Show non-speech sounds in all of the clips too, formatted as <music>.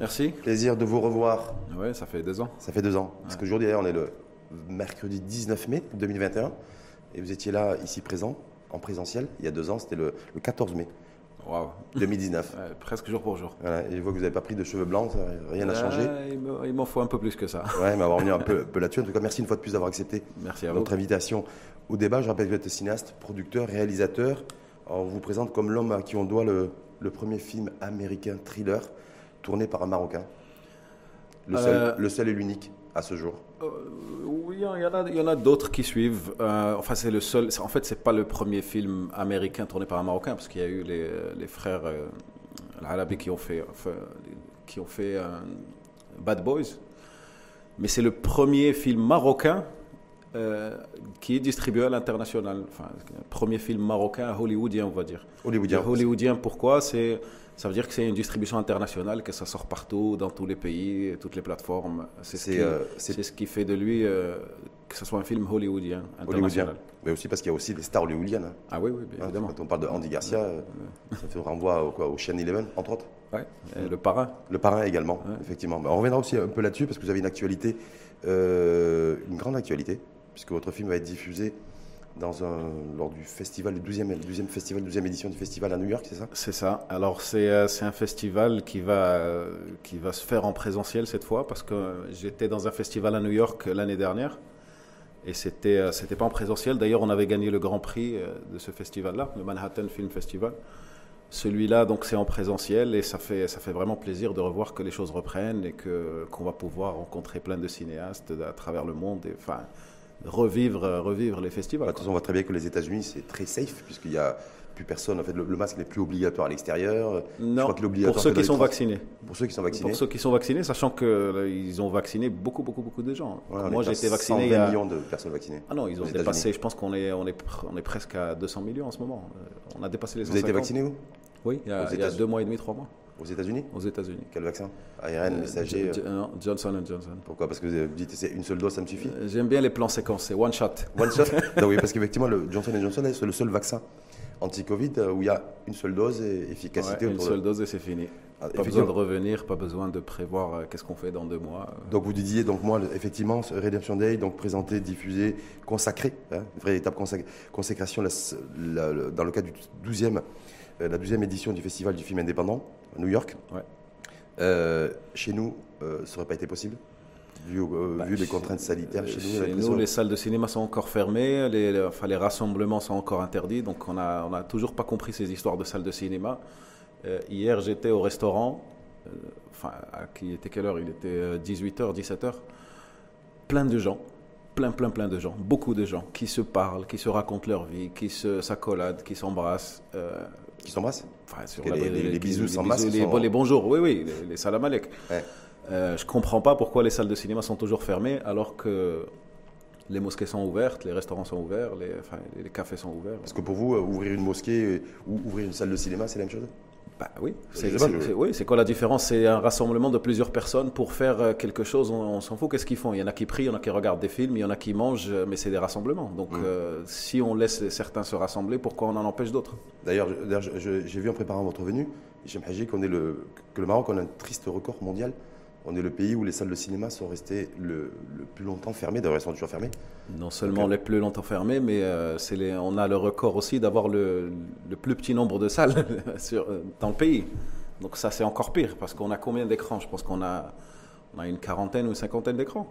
Merci. Plaisir de vous revoir. Ouais, ça fait deux ans. Ça fait deux ans. Parce qu'aujourd'hui, d'ailleurs, on est le mercredi 19 mai 2021. Et vous étiez là, ici présent, en présentiel. Il y a deux ans, c'était le, le 14 mai Waouh. 2019. <laughs> Ouais, presque jour pour jour. Voilà, et je vois que vous n'avez pas pris de cheveux blancs, rien n'a changé. Euh, il me- il m'en faut un peu plus que ça. Ouais, mais va revenir <laughs> un peu, là-dessus. En tout cas, merci une fois de plus d'avoir accepté Merci à vous. notre invitation au débat. Je rappelle que vous êtes cinéaste, producteur, réalisateur. Alors, on vous présente comme l'homme à qui on doit le, le premier film américain thriller tourné par un Marocain. Le seul, Euh, le seul et l'unique à ce jour. Euh, oui, il y en a, il y en a d'autres qui suivent. Euh, enfin, c'est le seul. En fait, c'est pas le premier film américain tourné par un Marocain, parce qu'il y a eu les, les frères Al-Arabi qui ont fait, enfin, qui ont fait Bad Boys. Mais c'est le premier film marocain euh, qui est distribué à l'international. Enfin, premier film marocain hollywoodien, on va dire. Hollywoodien. Hollywoodien, pourquoi? C'est ça veut dire que c'est une distribution internationale, que ça sort partout, dans tous les pays, toutes les plateformes. C'est ce, euh, ce qui fait de lui euh, que ce soit un film hollywoodien, Hollywoodien. Mais aussi parce qu'il y a aussi des stars hollywoodiennes. hein. Ah oui, oui, bien Hein, évidemment. Quand on parle de Andy Garcia, euh, ça fait renvoi au, quoi, au Chien Eleven, entre autres. Ouais. Et le parrain. Le parrain également, effectivement. Mais on reviendra aussi un peu là-dessus parce que vous avez une actualité, euh, une grande actualité, puisque votre film va être diffusé lors du festival, le 12e, le 12e festival, 12e édition du festival à New York, c'est ça? C'est ça. Alors c'est euh, un festival qui va euh, qui va se faire en présentiel cette fois parce que j'étais dans un festival à New York euh, l'année dernière et c'était c'était pas en présentiel. D'ailleurs, on avait gagné le grand prix de ce festival-là, le Manhattan Film Festival. Celui-là, donc, c'est en présentiel et ça fait vraiment plaisir de revoir que les choses reprennent et qu'on va pouvoir rencontrer plein de cinéastes à travers le monde revivre euh, revivre les festivals. De toute façon, on voit très bien que les États-Unis, c'est très safe, puisqu'il n'y a plus personne. En fait, le, le masque n'est plus obligatoire à l'extérieur. Je Non, crois obligatoire pour ceux qui sont vaccinés. Pour ceux qui sont vaccinés. Pour ceux qui sont vaccinés, sachant qu'ils ont vacciné beaucoup, beaucoup, beaucoup de gens. Voilà, Moi, j'ai été vacciné 120 il y a... millions de personnes vaccinées. Ah non, ils ont dépassé, je pense qu'on est, on est, on est presque à 200 millions en ce moment. Euh, On a dépassé les Vous avez été 150. vacciné où Oui, il y, a, il y a États-Unis deux mois et demi, trois mois, Aux États-Unis aux États-Unis. Quel vaccin ARN, Euh, messager euh, non, Johnson Johnson. Pourquoi? Parce que vous dites c'est une seule dose, ça me suffit? Euh, J'aime bien les plans séquences, c'est one shot. One shot? <laughs> Non, oui, parce qu'effectivement, le Johnson Johnson c'est le seul vaccin anti-Covid euh, où il y a une seule dose et efficacité Ouais, une seule de... dose et c'est fini. Ah, Pas besoin de revenir, pas besoin de prévoir euh, qu'est-ce qu'on fait dans deux mois. Donc vous disiez, donc moi, effectivement, Redemption Day, donc présenté, diffusé, consacré, hein, véritable consac- consécration la- la- la- dans le cadre du 12e, euh, la 12e édition du Festival du film indépendant à New York. Ouais. Euh, chez nous, euh, ça n'aurait pas été possible Vu, euh, Bah, vu les contraintes sanitaires Euh, chez nous, les salles de cinéma sont encore fermées, les, les- enfin, les rassemblements sont encore interdits, donc on n'a on a toujours pas compris ces histoires de salles de cinéma. Euh, hier, j'étais au restaurant, euh, enfin, à qui était quelle heure? Il était 18h, 17h. Plein de gens, plein, plein, plein de gens, beaucoup de gens qui se parlent, qui se racontent leur vie, qui se- s'accoladent, qui s'embrassent. Qui s'embrassent Enfin, les- les- les bisous sans masque les, sont- les bonjours, oui, oui, les, les salam alek. Ouais. Euh, je comprends pas pourquoi les salles de cinéma sont toujours fermées alors que les mosquées sont ouvertes, les restaurants sont ouverts, les, enfin, les cafés sont ouverts. Parce que pour vous, euh, ouvrir une mosquée euh, ou ouvrir une salle de cinéma, c'est la même chose? Bah oui, c'est oui, quoi la différence? C'est un rassemblement de plusieurs personnes pour faire euh, quelque chose, on, on s'en fout, qu'est-ce qu'ils font? Il y en a qui prient, il y en a qui regardent des films, il y en a qui mangent, euh, mais c'est des rassemblements. Donc Mm. euh, si on laisse certains se rassembler, pourquoi on en empêche d'autres? D'ailleurs, j'ai vu en préparant votre venue, Haji, qu'on est le, que le Maroc on a un triste record mondial. On est le pays où les salles de cinéma sont restées le, le plus longtemps fermées, d'ailleurs elles sont toujours fermées. Non seulement les plus longtemps fermés, mais euh, les, on a le record aussi d'avoir le, le plus petit nombre de salles <laughs> sur, euh, dans le pays. Donc ça, c'est encore pire, parce qu'on a combien d'écrans? Je pense qu'on a, on a une quarantaine ou une cinquantaine d'écrans.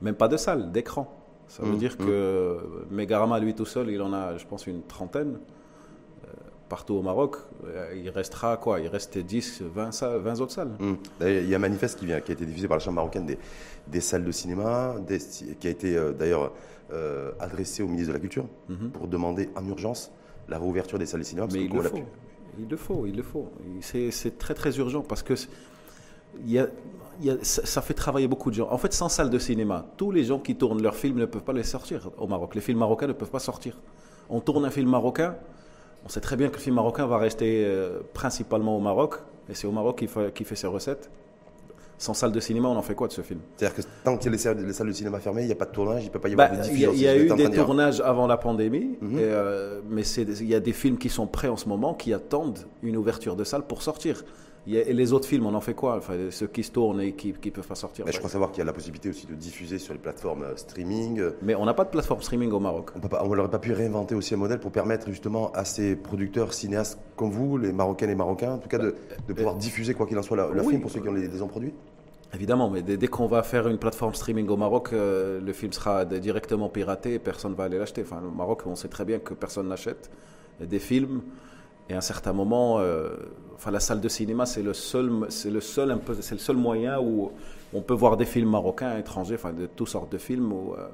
Même pas de salles, d'écrans. Ça veut Mmh, dire que Megarama, lui tout seul, il en a, je pense, une trentaine. Partout au Maroc, Euh, il restera quoi? Il reste 10, 20, salles, 20 autres salles. Hum. Il y a un manifeste qui, vient, qui a été diffusé par la Chambre marocaine des, des salles de cinéma, des- qui a été euh, d'ailleurs euh, adressé au ministre de la Culture Mhm. pour demander en urgence la réouverture des salles de cinéma. parce Mais que il le faut. Il le faut, il le faut. C'est très très urgent parce que c'est- il y a, il y a- ça, ça fait travailler beaucoup de gens. En fait, sans salle de cinéma, tous les gens qui tournent leurs films ne peuvent pas les sortir au Maroc. Les films marocains ne peuvent pas sortir. On tourne un film marocain, on sait très bien que le film marocain va rester euh, principalement au Maroc, et c'est au Maroc qui fait, fait ses recettes. Sans salle de cinéma, on en fait quoi de ce film? C'est-à-dire que tant qu'il y a les salles, les salles de cinéma fermées, il n'y a pas de tournage, il ne peut pas y avoir Bah, de Il y a, diffusion. y a eu des tournages avant la pandémie, Mhm. et, euh, mais il y a des films qui sont prêts en ce moment, qui attendent une ouverture de salle pour sortir. Et les autres films, on en fait quoi? Enfin, Ceux qui se tournent et qui ne peuvent pas sortir. Mais je crois savoir qu'il y a la possibilité aussi de diffuser sur les plateformes euh, streaming. Mais on n'a pas de plateforme streaming au Maroc. On n'aurait pas pu réinventer aussi un modèle pour permettre justement à ces producteurs, cinéastes comme vous, les Marocains et Marocains, en tout cas, de, de pouvoir diffuser quoi qu'il en soit le film pour ceux qui ont les, ont produits Évidemment, mais dès, qu'on va faire une plateforme streaming au Maroc, euh, le film sera directement piraté et personne ne va aller l'acheter. Enfin, au Maroc, on sait très bien que personne n'achète des films. Et à un certain moment, euh, enfin, la salle de cinéma, c'est le seul, c'est le seul, c'est le seul moyen où on peut voir des films marocains, étrangers, enfin, de toutes sortes de films. Euh,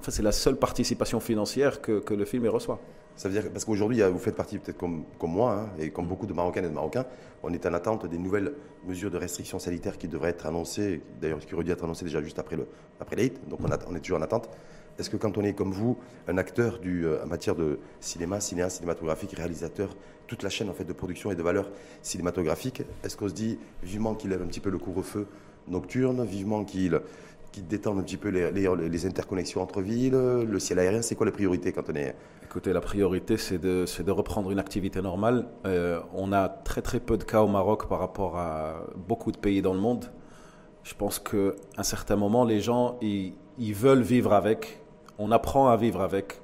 enfin, c'est la seule participation financière que, que le film reçoit. Ça veut dire parce qu'aujourd'hui, vous faites partie peut-être comme, comme moi hein, et comme beaucoup de Marocaines et de Marocains, on est en attente des nouvelles mesures de restriction sanitaire qui devraient être annoncées, d'ailleurs qui auraient dû être annoncées déjà juste après le après donc on, on est toujours en attente. Est-ce que quand on est comme vous, un acteur du, euh, en matière de cinéma, cinéaste, cinématographique, réalisateur, toute la chaîne en fait de production et de valeur cinématographique, est-ce qu'on se dit vivement qu'il lève un petit peu le couvre-feu nocturne, vivement qu'il détende un petit peu les, les, interconnexions entre villes, le ciel aérien? C'est quoi la priorité quand on est Écoutez, la priorité, c'est de, de, reprendre une activité normale. Euh, on a très très peu de cas au Maroc par rapport à beaucoup de pays dans le monde. Je pense qu'à un certain moment, les gens, ils veulent vivre avec on apprend à vivre avec.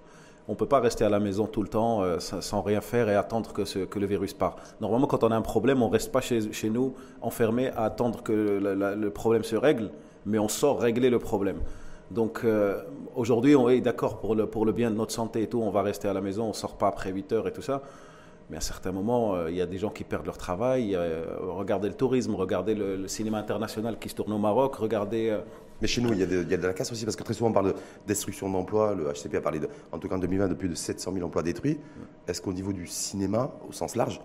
On ne peut pas rester à la maison tout le temps euh, sans, rien faire et attendre que, le virus part. Normalement, quand on a un problème, on ne reste pas chez, nous enfermé à attendre que le, problème se règle, mais on sort régler le problème. Donc euh, aujourd'hui, on est d'accord pour le, pour le bien de notre santé et tout, on va rester à la maison, on ne sort pas après 8 heures et tout ça. Mais à certains moments, euh, il y a des gens qui perdent leur travail. regardez le tourisme, regardez le, cinéma international qui se tourne au Maroc, regardez mais chez nous, il y, a de, la casse aussi, parce que très souvent on parle de destruction d'emplois. Le HCP a parlé, de, en tout cas en 2020, de plus de 700 000 emplois détruits. Est-ce qu'au niveau du cinéma, au sens large,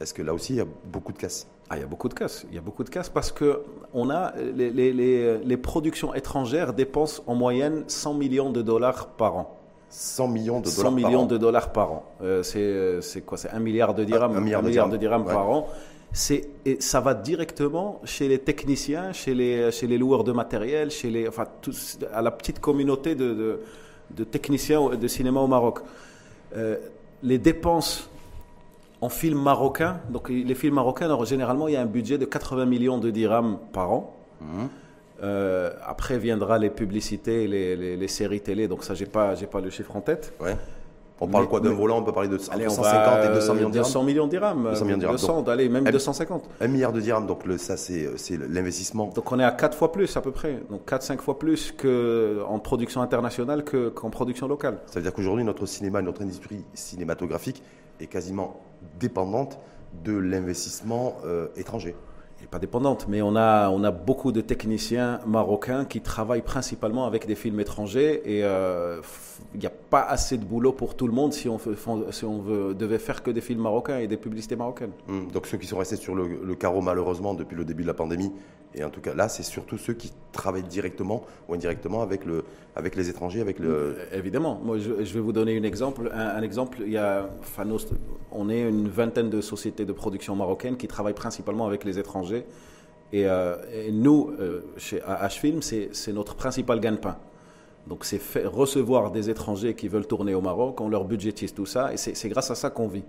est-ce que là aussi, il y a beaucoup de casse? Ah, il y a beaucoup de casse. Il y a beaucoup de casse parce que on a les, les, les, productions étrangères dépensent en moyenne 100 millions de dollars par an. 100 millions de dollars 100 millions de dollars par an. Euh, c'est quoi? C'est un milliard de dirhams, un, milliard, de dirhams, par an et ça va directement chez les techniciens, chez les, chez les loueurs de matériel, chez les, enfin, à la petite communauté de, de, techniciens de cinéma au Maroc. Euh, les dépenses en films marocains, donc les films marocains, généralement, il y a un budget de 80 millions de dirhams par an. Mmh. Euh, après viendra les publicités, les, les, les, séries télé, donc ça, j'ai pas, j'ai pas le chiffre en tête. Ouais. On parle quoi d'un volant On peut parler de 150 et 200 millions de dirhams 200 millions de dirhams. 200 millions de dirhams. 200, allez, même 250. Un milliard de dirhams, donc le, ça c'est l'investissement. Donc on est à 4 fois plus à peu près. Donc 4-5 fois plus qu'en production internationale qu'en production locale. Ça veut dire qu'aujourd'hui notre cinéma, notre industrie cinématographique est quasiment dépendante de l'investissement euh, étranger n'est pas dépendante, mais on a, on a beaucoup de techniciens marocains qui travaillent principalement avec des films étrangers et euh, il n'y a pas assez de boulot pour tout le monde si on, si on veut, devait faire que des films marocains et des publicités marocaines. Hum, donc ceux qui sont restés sur le, carreau malheureusement depuis le début de la pandémie, et en tout cas là c'est surtout ceux qui travaillent directement ou indirectement avec, le, avec les étrangers, avec le... Euh, évidemment, moi je, vais vous donner un exemple. Un, exemple, il y a, on est une vingtaine de sociétés de production marocaines qui travaillent principalement avec les étrangers. Et, euh, nous, euh, chez H-Film, c'est notre principal gagne-pain. Donc c'est recevoir des étrangers qui veulent tourner au Maroc, on leur budgétise tout ça, et c'est grâce à ça qu'on vit.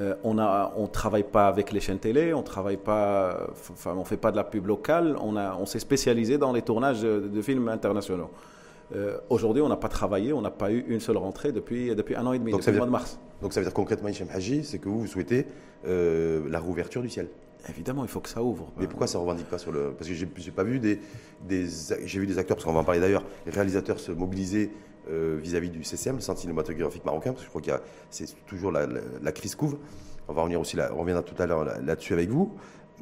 Euh, on ne on travaille pas avec les chaînes télé, on travaille pas, enfin, on fait pas de la pub locale, on, a, on s'est spécialisé dans les tournages de, films internationaux. Euh, aujourd'hui, on n'a pas travaillé, on n'a pas eu une seule rentrée depuis, depuis un an et demi, depuis le mois de mars. Donc ça veut dire concrètement, Hichem Haji, c'est que vous, vous souhaitez euh, la rouverture du ciel Évidemment, il faut que ça ouvre. Mais pourquoi ça ne revendique pas sur le. Parce que j'ai pas vu des. J'ai vu des acteurs, parce qu'on va en parler d'ailleurs, les réalisateurs se mobiliser euh, vis-à-vis du CCM, le Centre cinématographique marocain, parce que je crois que c'est toujours la, crise couvre. On va revenir aussi, on reviendra tout à l'heure là-dessus avec vous,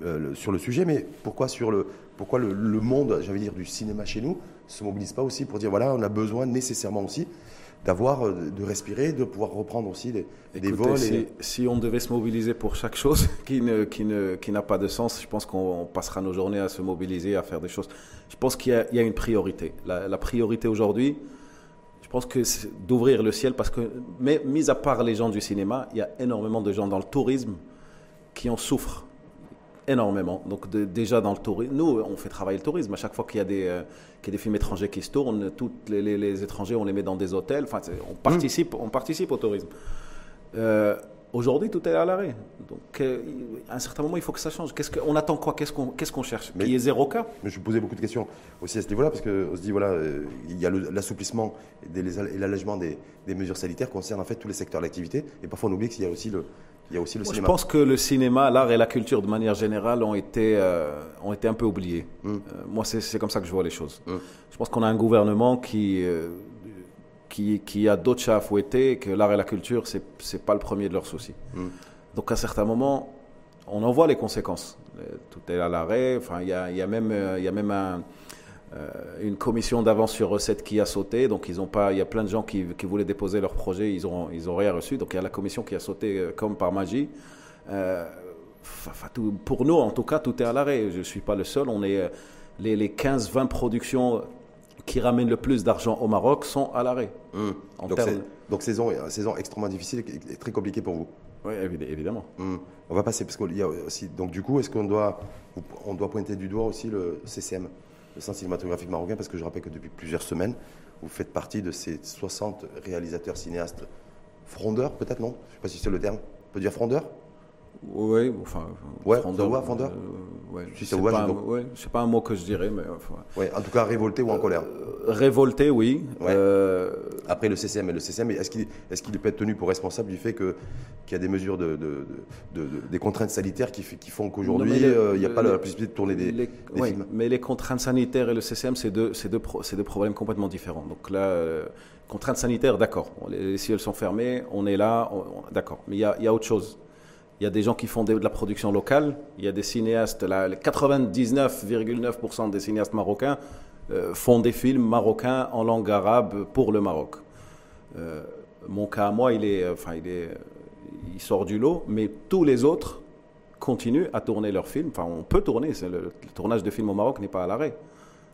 euh, sur le sujet, mais pourquoi, sur le, pourquoi le, monde, j'allais dire, du cinéma chez nous, se mobilise pas aussi pour dire voilà, on a besoin nécessairement aussi d'avoir, euh, de respirer, de pouvoir reprendre aussi des, des vols. Si, si, on devait se mobiliser pour chaque chose <laughs> qui, ne, qui, ne, qui n'a pas de sens, je pense qu'on passera nos journées à se mobiliser, à faire des choses. Je pense qu'il y a, une priorité. La, priorité aujourd'hui, je pense que c'est d'ouvrir le ciel parce que, mais, mis à part les gens du cinéma, il y a énormément de gens dans le tourisme qui en souffrent énormément. Donc déjà dans le tourisme, nous on fait travailler le tourisme. À chaque fois qu'il y a des, euh, qu'il y a des films étrangers qui se tournent, tous les, étrangers on les met dans des hôtels. Enfin, on participe, on participe au tourisme. Euh, Aujourd'hui, tout est à l'arrêt. Donc, euh, à un certain moment, il faut que ça change. Qu'est-ce qu'on attend quoi? Qu'est-ce qu'on cherche? Mais- Qu'il y ait zéro cas? Mais je me posais beaucoup de questions aussi à ce niveau-là, parce qu'on se dit, voilà, euh, il y a l'assouplissement et l'allègement des, des mesures sanitaires concerne en fait tous les secteurs d'activité. Et parfois, on oublie qu'il y a aussi le, il y a aussi le Moi, Je cinéma. pense que le cinéma, l'art et la culture, de manière générale, ont été, euh, ont été un peu oubliés. Mm. Euh, moi, c'est comme ça que je vois les choses. Mm. Je pense qu'on a un gouvernement qui, euh, qui, qui a d'autres chats à fouetter, et que l'art et la culture, c'est c'est pas le premier de leurs soucis. Mm. Donc, à un certain moment, on en voit les conséquences. Tout est à l'arrêt. Enfin, il y a, y a même, y a même un, une commission d'avance sur recette qui a sauté. Donc, ils ont pas. Il y a plein de gens qui, qui voulaient déposer leur projet, ils ont, ils ont rien reçu. Donc, il y a la commission qui a sauté euh, comme par magie. Euh, enfin, tout- pour nous, en tout cas, tout est à l'arrêt. Je ne suis pas le seul. On est euh, les, les 15-20 productions qui ramènent le plus d'argent au Maroc sont à l'arrêt. En Donc, saison, saison extrêmement difficile et très compliquée pour vous. Oui, évidemment. Hum. On va passer parce qu'il y a aussi. Donc du coup, est-ce qu'on doit, on doit pointer du doigt aussi le CCM, le Centre cinématographique marocain, parce que je rappelle que depuis plusieurs semaines, vous faites partie de ces 60 réalisateurs cinéastes frondeurs, peut-être non? Je sais pas si c'est le terme. On peut dire frondeurs? Oui, enfin. Ouais, va, frondeur euh, ouais, Si c'est pas un- ouais, pas un mot que je dirais, mais enfin, Ouais. En tout cas, révoltés ou en colère. euh, révolté, oui. Ouais. Euh, Après le CCM et le CCM, est-ce qu'il est peut être tenu pour responsable du fait que qu'il y a des mesures de, de- de- de- des contraintes sanitaires qui, font qu'aujourd'hui euh, il n'y a pas la possibilité de tourner des, les- des oui, films mais les contraintes sanitaires et le CCM, c'est deux, c'est deux, pro- c'est deux problèmes complètement différents. Donc là, contraintes sanitaires, d'accord. Les, les ciels sont fermés, on est là, d'accord. Mais il y a, il y a autre chose. Il y a des gens qui font de, la production locale. Il y a des cinéastes, là, les 99,9% des cinéastes marocains euh, font des films marocains en langue arabe pour le Maroc. Euh, mon cas à moi, il est, enfin, il est, il sort du lot, mais tous les autres continuent à tourner leurs films. Enfin, on peut tourner. Le, le tournage de films au Maroc n'est pas à l'arrêt.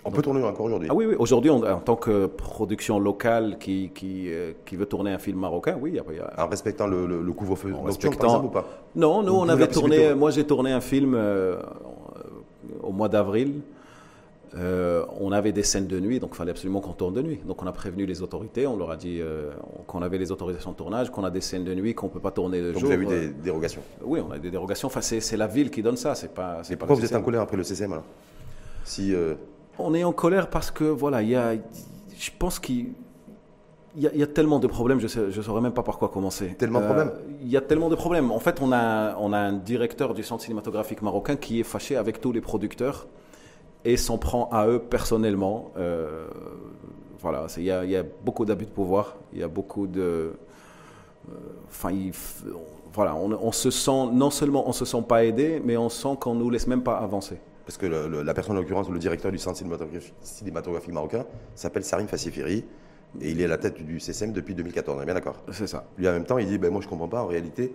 On peut tourner encore aujourd'hui. Ah oui, oui. Aujourd'hui, en tant que production locale qui, qui, euh, qui veut tourner un film marocain, oui. il y a- il y a- En respectant le, le- le couvre-feu respectant- par exemple, ou pas Non, nous, Vous on avait tourné. Moi, j'ai tourné un film euh, au mois d'avril. Euh, on avait des scènes de nuit, donc il fallait absolument qu'on tourne de nuit. Donc on a prévenu les autorités, on leur a dit euh, qu'on avait les autorisations de tournage, qu'on a des scènes de nuit, qu'on ne peut pas tourner de Donc jour. vous avez eu des dérogations. Oui, on a des dérogations. Enfin, c'est la ville qui donne ça. C'est pas. Mais pourquoi le vous êtes en colère après le CCM alors? Si euh, On est en colère parce que voilà, il y a. Je pense qu'il. Il y, a, il y a tellement de problèmes, je ne saurais même pas par quoi commencer. Euh, Tellement de problèmes Il y a tellement de problèmes. En fait, on a, on a un directeur du centre cinématographique marocain qui est fâché avec tous les producteurs et s'en prend à eux personnellement. Euh, voilà, il y, a, il y a beaucoup d'abus de pouvoir, il y a beaucoup de. euh, Enfin, voilà, on, on se sent non seulement on se sent pas aidé, mais on sent qu'on nous laisse même pas avancer. Parce que le- le- la personne, en l'occurrence, le directeur du centre cinématographique, cinématographique marocain, s'appelle Sarim Fassifiri. Et il est à la tête du CCM depuis 2014, on est bien d'accord? C'est ça. Lui, en même temps, il dit ben, Moi, je ne comprends pas, en réalité.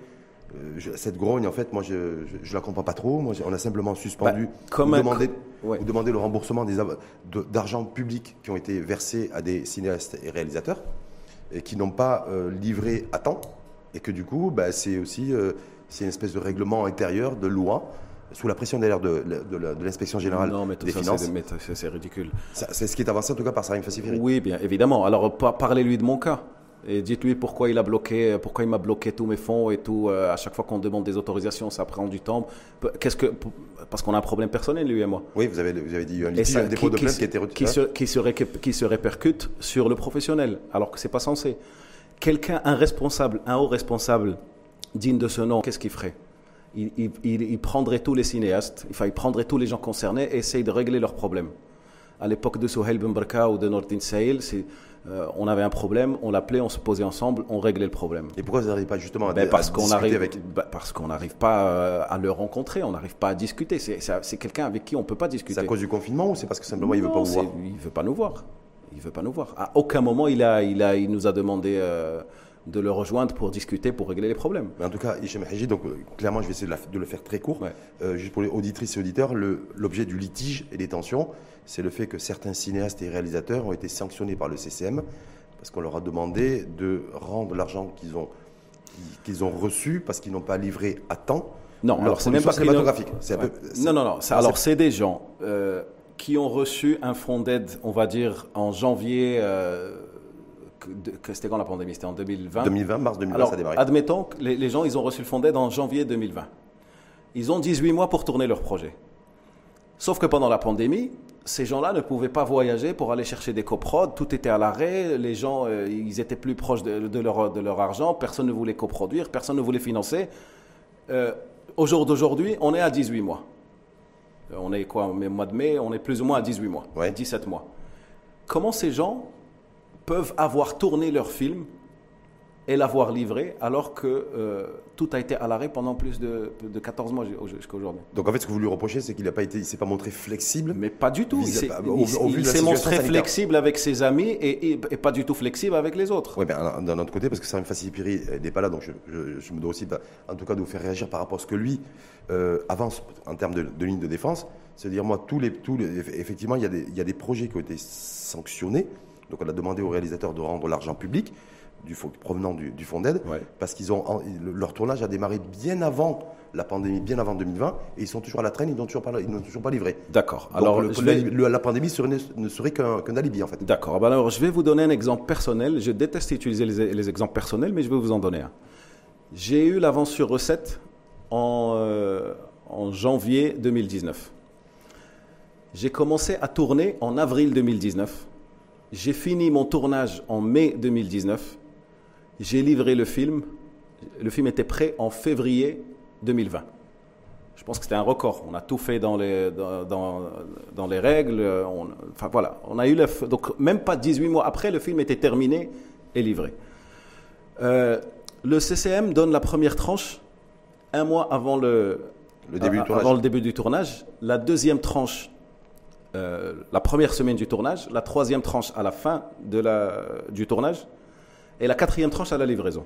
euh, je- cette grogne, en fait, moi, je ne la comprends pas trop. Moi, on a simplement suspendu Bah, comme ou, demandé, Ouais. ou demandé le remboursement de- d'argent public qui ont été versés à des cinéastes et réalisateurs et qui n'ont pas euh, livré à temps. Et que du coup, bah, c'est aussi euh, c'est une espèce de règlement intérieur, de loi, sous la pression d'ailleurs de, de, la- de l'inspection générale Non, mais tout des ça, finances. c'est ridicule. C'est ce qui est avancé en tout cas par Sarim Fassifiri. Oui, bien évidemment. Alors, pa- parlez-lui de mon cas. Et dites-lui pourquoi il a bloqué, pourquoi il m'a bloqué tous mes fonds et tout. euh, à chaque fois qu'on demande des autorisations, ça prend du temps. Qu'est-ce que, parce qu'on a un problème personnel, lui et moi. Oui, vous avez, vous avez dit un litige, un dépôt de plainte qui été qui, se, qui, se qui se répercute sur le professionnel, alors que c'est pas censé. Quelqu'un, un responsable, un haut responsable digne de ce nom, qu'est-ce qu'il ferait? Il, il- il- il prendrait tous les cinéastes, enfin, il prendrait tous les gens concernés et essaye de régler leurs problèmes. À l'époque de Souhail Barka ou de Nordin c'est, euh, on avait un problème, on l'appelait, on se posait ensemble, on réglait le problème. Et pourquoi vous n'arrivez pas justement à, Ben, parce qu'on discuter arrive, avec ben, parce qu'on n'arrive pas euh, à le rencontrer, on n'arrive pas à discuter. C'est, quelqu'un avec qui on peut pas discuter. C'est à cause du confinement ou c'est parce que simplement il ne veut pas vous voir Il veut pas nous voir. Il veut pas nous voir. À aucun moment il a, il a, il nous a demandé euh, de le rejoindre pour discuter, pour régler les problèmes. Mais en tout cas, Hichem Haji, donc euh, clairement, je vais essayer de, la- de le faire très court. Ouais. Euh, juste pour les auditrices et auditeurs, l'objet du litige et des tensions, c'est le fait que certains cinéastes et réalisateurs ont été sanctionnés par le CCM parce qu'on leur a demandé de rendre l'argent qu'ils ont, qu'ils ont reçu parce qu'ils n'ont pas livré à temps. Non, leur alors c'est même pas cinématographique. Peu- Non, non, non. ça- alors c'est- des gens euh, qui ont reçu un fonds d'aide, on va dire en janvier c'était quand la pandémie? C'était en 2020 2020, mars 2020, ça a démarré. Admettons que les, les, gens, ils ont reçu le fonds d'aide en janvier 2020. Ils ont 18 mois pour tourner leur projet. Sauf que pendant la pandémie, ces gens-là ne pouvaient pas voyager pour aller chercher des coprods, tout était à l'arrêt, les gens, euh, ils étaient plus proches de, leur, de, leur, argent, personne ne voulait coproduire, personne ne voulait financer. Euh, au jour d'aujourd'hui, on est à 18 mois. Euh, on est quoi, au mois de mai, on est plus ou moins à 18 mois, 17 mois. Comment ces gens peuvent avoir tourné leur film et l'avoir livré alors que euh, tout a été à l'arrêt pendant plus de, de 14 mois jusqu'à aujourd'hui. Donc en fait, ce que vous lui reprochez, c'est qu'il n'a pas été, il s'est pas montré flexible. Mais pas du tout. Il s'est montré flexible avec ses amis et, pas du tout flexible avec les autres. Oui, mais d'un autre côté, parce que Sarim Piri n'est pas là, donc je, me dois aussi, en tout cas, de vous faire réagir par rapport à ce que lui euh, avance en termes de, ligne de défense. C'est-à-dire, moi, tous les, tous effectivement, il y, a des, il y a des projets qui ont été sanctionnés. Donc on a demandé aux réalisateurs de rendre l'argent public du, provenant du, du fonds d'aide, parce qu'ils ont leur tournage a démarré bien avant la pandémie, bien avant 2020, et ils sont toujours à la traîne, ils n'ont toujours pas, ils toujours pas livré. D'accord. Alors la pandémie ne serait qu'un alibi en fait. D'accord. Ah ben alors je vais vous donner un exemple personnel. Je déteste utiliser les, exemples personnels, mais je vais vous en donner un. J'ai eu l'avance sur recette en, euh, en janvier 2019. J'ai commencé à tourner en avril 2019. J'ai fini mon tournage en mai 2019 j'ai livré le film. Le film était prêt en février 2020. Je pense que c'était un record. On a tout fait dans les, dans, dans, les règles. enfin voilà, on a eu le, donc même pas 18 mois après, le film était terminé et livré. Euh, le CCM donne la première tranche un mois avant le, le début, du tournage. Avant le début du tournage. La deuxième tranche, euh, la première semaine du tournage. La troisième tranche à la fin du tournage et la quatrième tranche à la livraison.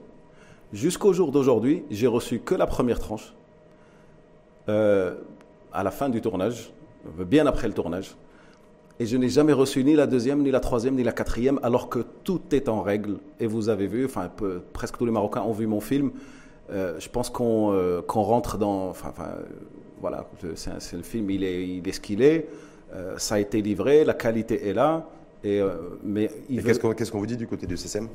Jusqu'au jour d'aujourd'hui, j'ai reçu que la première tranche euh, à la fin du tournage, bien après le tournage. Et je n'ai jamais reçu ni la deuxième, ni la troisième, ni la quatrième, alors que tout est en règle. Et vous avez vu, enfin, presque tous les Marocains ont vu mon film. Euh, je pense qu'on rentre dans. Enfin, voilà, c'est le film, il est ce qu'il est. ça a été livré, la qualité est là. Et, mais qu'est-ce qu'on vous dit du côté du CCM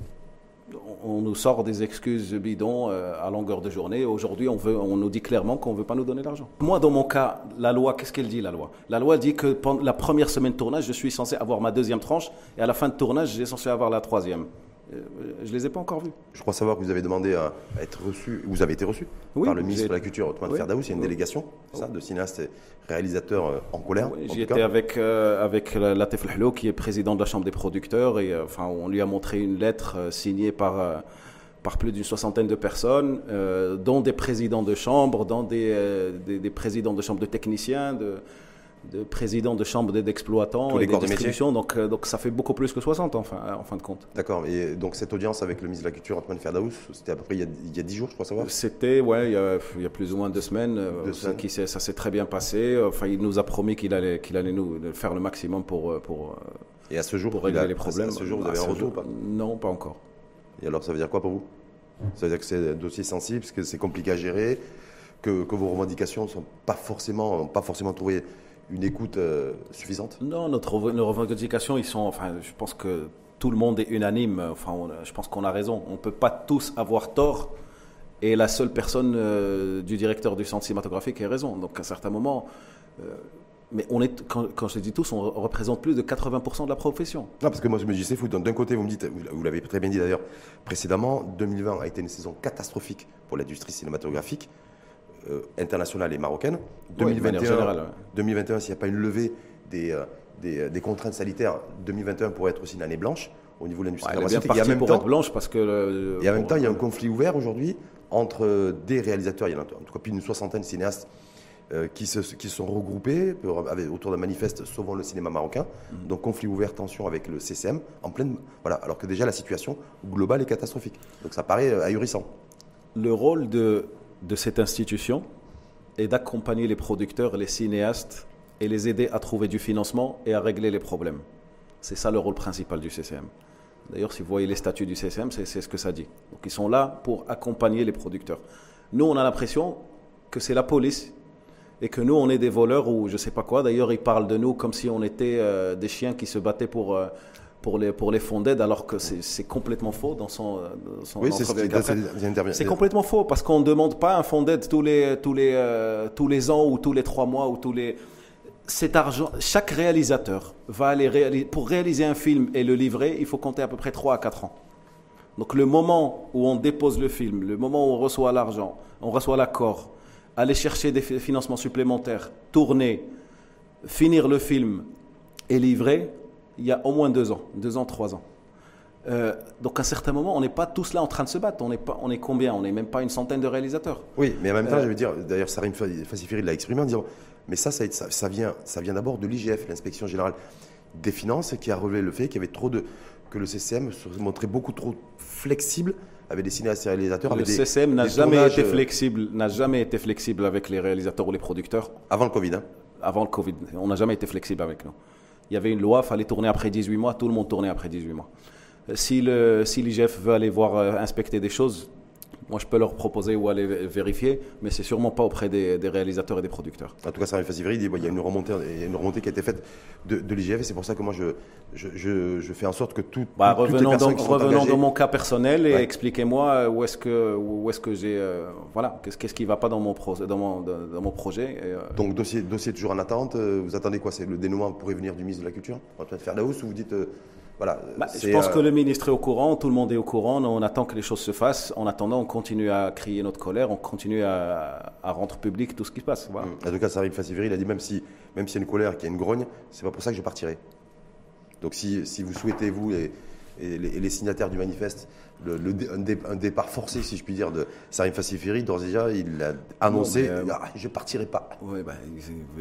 on nous sort des excuses bidons euh, à longueur de journée. Aujourd'hui, on, veut, on nous dit clairement qu'on ne veut pas nous donner l'argent. Moi, dans mon cas, la loi, qu'est-ce qu'elle dit, la loi? La loi dit que pendant la première semaine de tournage, je suis censé avoir ma deuxième tranche, et à la fin de tournage, j'ai censé avoir la troisième. Euh, je ne les ai pas encore vus. Je crois savoir que vous avez demandé à être reçu, vous avez été reçu par le ministre de la Culture, Othman oui. Ferdaous. Il y a une délégation ça, de cinéastes et réalisateurs euh, en colère. Oui, J'y étais avec, euh, avec Latif Lhlo, qui est président de la Chambre des producteurs, et enfin, on lui a montré une lettre signée par, par plus d'une soixantaine de personnes, dont des présidents de chambre, dont des, des, des présidents de chambre de techniciens, de de président de chambre d'exploitants et des distributions. Donc, euh, donc ça fait beaucoup plus que 60 en fin, en fin de compte. D'accord. Et donc cette audience avec le ministre de la Culture, Antoine Ferdaous, c'était à peu près il y, a, il y a 10 jours, je crois savoir C'était, ouais, il y, a, il y, a, plus ou moins deux semaines. Euh, deux ça, Qui ça s'est très bien passé. Enfin, il nous a promis qu'il allait, qu'il allait nous faire le maximum pour, euh, pour, et à ce jour, pour régler les problèmes. À ce jour, vous avez un retour pas? Non, pas encore. Et alors, ça veut dire quoi pour vous? Ça veut dire que c'est un dossier sensible, que c'est compliqué à gérer, que, que vos revendications ne sont pas forcément, pas forcément trouvées une écoute euh, suffisante? Non, notre, nos revendications, ils sont, enfin, je pense que tout le monde est unanime. Enfin, je pense qu'on a raison. On ne peut pas tous avoir tort. Et la seule personne euh, du directeur du centre cinématographique a raison. Donc, à un certain moment, euh, mais on est, quand, quand, je dis tous, on représente plus de 80% de la profession. Non, parce que moi je me dis c'est fou. D'un côté, vous me dites, vous l'avez très bien dit d'ailleurs précédemment, 2020 a été une saison catastrophique pour l'industrie cinématographique. Euh, internationale et marocaine. 2021, 2021 s'il n'y a pas une levée des, euh, euh, des, contraintes sanitaires, 2021 pourrait être aussi une année blanche au niveau de l'industrie ouais, Il y a même temps, blanche parce que. et en même temps, il y a un conflit ouvert aujourd'hui entre des réalisateurs, il y en a en tout cas plus d'une soixantaine de cinéastes qui, se, qui sont regroupés autour d'un manifeste Sauvons le cinéma marocain. Mhm. Donc conflit ouvert, tension avec le CCM, en pleine, voilà, alors que déjà la situation globale est catastrophique. Donc ça paraît ahurissant. Le rôle de de cette institution est d'accompagner les producteurs, les cinéastes et les aider à trouver du financement et à régler les problèmes. C'est ça le rôle principal du CCM. D'ailleurs, si vous voyez les statuts du CCM, c'est ce que ça dit. Donc ils sont là pour accompagner les producteurs. Nous, on a l'impression que c'est la police et que nous, on est des voleurs ou je ne sais pas quoi. D'ailleurs, ils parlent de nous comme si on était euh, des chiens qui se battaient pour, euh, pour les, pour les fonds d'aide, alors que c'est complètement faux dans son, dans son Oui, c'est ce. C'est complètement faux parce qu'on ne demande pas un fonds d'aide tous les, tous, les, euh, tous les ans ou tous les trois mois ou tous les. Cet argent, chaque réalisateur va aller réaliser. Pour réaliser un film et le livrer, il faut compter à peu près 3 à 4 ans. Donc le moment où on dépose le film, le moment où on reçoit l'argent, on reçoit l'accord, aller chercher des fi- financements supplémentaires, tourner, finir le film et livrer, il y a au moins deux ans, deux ans, trois ans. Euh, donc à un certain moment, on n'est pas tous là en train de se battre. On est, pas, on est combien? On n'est même pas une centaine de réalisateurs. Oui, mais en même temps, Euh, je veux dire, d'ailleurs, Sarim Fassifiri l'a exprimé en disant, mais ça, ça, vient, ça vient d'abord de l'IGF, l'inspection générale des finances, qui a relevé le fait qu'il y avait trop de, que le CCM se montrait beaucoup trop flexible avec des cinéastes et réalisateurs. Le avec des- CCM n'a jamais tournages, été euh, flexible, n'a jamais été flexible avec les réalisateurs ou les producteurs Avant le Covid. hein. avant le Covid. On n'a jamais été flexible avec nous. Il y avait une loi, il fallait tourner après 18 mois, tout le monde tournait après 18 mois. Euh, Si le si l'IGF veut aller voir euh, inspecter des choses, moi je peux leur proposer ou aller vé- vérifier, mais c'est sûrement pas auprès des, des réalisateurs et des producteurs. En tout cas, Sarim Fassifiri dit, il y a une remontée, il y a une remontée qui a été faite de, de l'IGF, et c'est pour ça que moi, je, je, je, je fais en sorte que tout, Bah, toutes les revenons personnes dans, qui sont revenons engagées- dans mon cas personnel et Ouais. expliquez-moi euh, où est-ce que où est-ce que j'ai euh, voilà qu'est-ce qu'est-ce qui va pas dans mon pro- dans mon dans, mon projet. et, euh, Donc, dossier, dossier toujours en attente. Vous attendez quoi? C'est le dénouement pourrait venir du ministre de la Culture? En train de faire la hausse ou vous dites, euh, voilà. Bah, je pense euh, que le ministre est au courant, tout le monde est au courant, on attend que les choses se fassent. En attendant, on continue à crier notre colère, on continue à, à rendre public tout ce qui se passe. Voilà. En tout cas, Sarim Fassifiri, il a dit même si même s'il y a une colère, qu'il y a une grogne, c'est pas pour ça que je partirai. Donc si, si vous souhaitez, vous et, et les, et les signataires du manifeste, le, le dé- un, dé- un départ forcé, si je puis dire, de Sarim Fassifiri, d'ores et déjà, il a annoncé mais, euh, Ah, je partirai pas. Ouais, bah,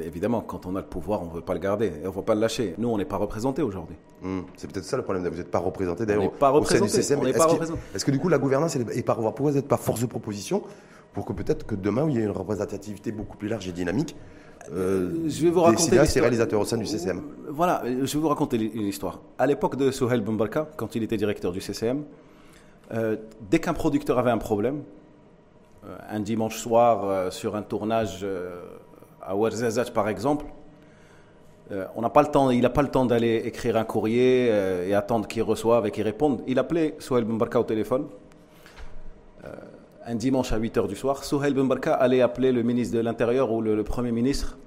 évidemment, quand on a le pouvoir, on ne veut pas le garder, et on ne veut pas le lâcher. Nous, on n'est pas représentés aujourd'hui. Hmm, C'est peut-être ça le problème, vous n'êtes pas représenté d'ailleurs. pas au sein du représenté, CCM. Est-ce représenté. Est-ce que du coup la gouvernance est pas pourquoi vous n'êtes pas force de proposition pour que peut-être que demain il y ait une représentativité beaucoup plus large et dynamique euh, Je vais vous des raconter l'histoire. réalisateurs au sein du CCM. Voilà, euh, je vais vous raconter une histoire. À l'époque de Souhail Bembarka, quand il était directeur du CCM, euh, dès qu'un producteur avait un problème, euh, un dimanche soir euh, sur un tournage à Ouarzazate par exemple, il n'a pas le temps d'aller écrire un courrier et attendre qu'il reçoive et qu'il réponde. Il appelait Souhail Bembarka au téléphone. Un dimanche à 8h du soir, Souhail Bembarka allait appeler le ministre de l'Intérieur ou le, Premier ministre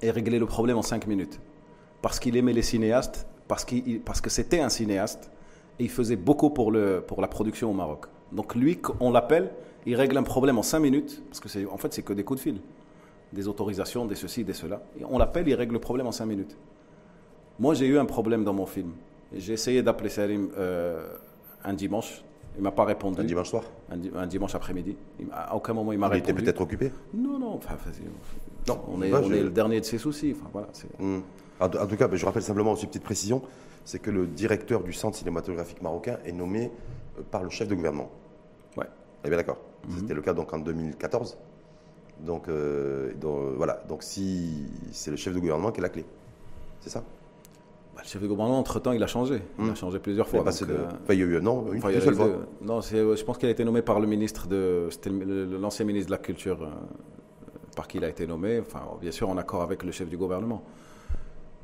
et régler le problème en 5 minutes. Parce qu'il aimait les cinéastes, parce que c'était un cinéaste, et il faisait beaucoup pour, le, pour la production au Maroc. Donc lui, on l'appelle, il règle un problème en 5 minutes, parce que c'est, en fait c'est que des coups de fil, des autorisations, des ceci, des cela. Et on l'appelle, il règle le problème en 5 minutes. Moi j'ai eu un problème dans mon film. J'ai essayé d'appeler Salim euh, un dimanche, il m'a pas répondu. Un dimanche soir Un, di- un dimanche après-midi. À aucun moment il m'a Il était répondu. peut-être occupé. Non, non, enfin, Non, on, est, bah, on est le dernier de ses soucis. Enfin, voilà, Hmm. En, tout cas, ben, je rappelle simplement aussi une petite précision, c'est que le directeur du centre cinématographique marocain est nommé euh, par le chef de gouvernement. Ouais. Est bien d'accord. C'était le cas donc en 2014. Donc, euh, donc, voilà. Donc si c'est le chef de gouvernement qui a la clé, c'est ça. Bah, le chef de gouvernement, entre-temps, il a changé. Il a Hmm. changé plusieurs fois. est donc, de- euh, enfin, il y a eu non une, enfin, une seule fois. deux- Non, je pense qu'il a été nommé par le ministre de. C'était l'ancien ministre de la Culture euh, par qui il a été nommé. Enfin, bien sûr, en accord avec le chef du gouvernement.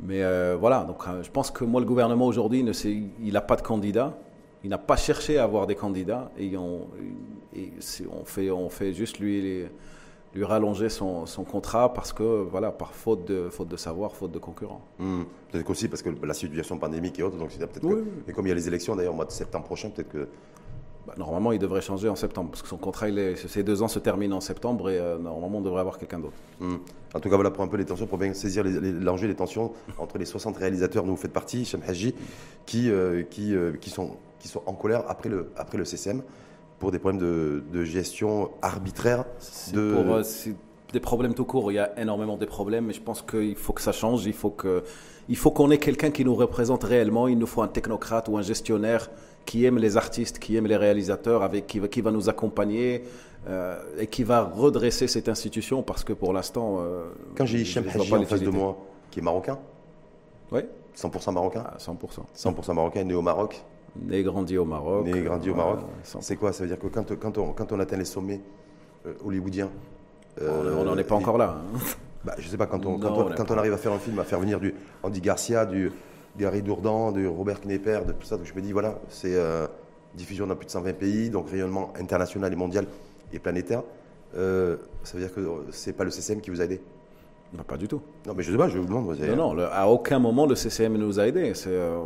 Mais euh, voilà, donc euh, je pense que moi, le gouvernement aujourd'hui, ne sait- il n'a pas de candidat. Il n'a pas cherché à avoir des candidats. Et on, et c'est- on, fait, on fait juste lui, lui rallonger son, son contrat parce que, voilà, par faute de, faute de savoir, faute de concurrents. Hmm. Peut-être qu'aussi parce que la situation pandémique et autres, donc c'est peut-être. Oui, que- oui. Et comme il y a les élections d'ailleurs au mois de septembre prochain, peut-être que Bah, normalement, il devrait changer en septembre, parce que son contrat, il est, ces deux ans se terminent en septembre, et euh, normalement, on devrait avoir quelqu'un d'autre. Hmm. En tout cas, voilà pour un peu les tensions, pour bien saisir l'enjeu, les tensions entre les 60 réalisateurs dont vous faites partie, Chem Haji, qui, euh, qui, euh, qui, sont, qui sont en colère après le, après le CCM pour des problèmes de, de gestion arbitraire. De... pour, des problèmes tout court, il y a énormément de problèmes, mais je pense qu'il faut que ça change, il faut que, il faut qu'on ait quelqu'un qui nous représente réellement, il nous faut un technocrate ou un gestionnaire qui aime les artistes, qui aime les réalisateurs, avec, qui, va, qui va nous accompagner euh, et qui va redresser cette institution, parce que pour l'instant... euh, Quand j'ai Hichem Haji en face de moi, qui est marocain, Oui, 100% marocain, à 100%. 100% marocain, né au Maroc, Né grandi au Maroc. né grandi au Maroc. 100%. C'est quoi Ça veut dire que quand, quand, on, quand on atteint les sommets euh, hollywoodiens, euh, on n'en est pas les- encore là. hein. Bah, je sais pas, quand on, quand, Non, on, on est quand pas- on arrive à faire un film, à faire venir du Andy Garcia, du, Gary Dourdan, de Robert Knepper, de tout ça. Donc je me dis, voilà, c'est euh, diffusion dans plus de 120 pays, donc rayonnement international et mondial et planétaire. Euh, ça veut dire que c'est pas le CCM qui vous a aidé? Bah, Pas du tout. Non, mais je sais pas, je vous demande. Non, non, le- à aucun moment le CCM nous a aidés. C'est euh,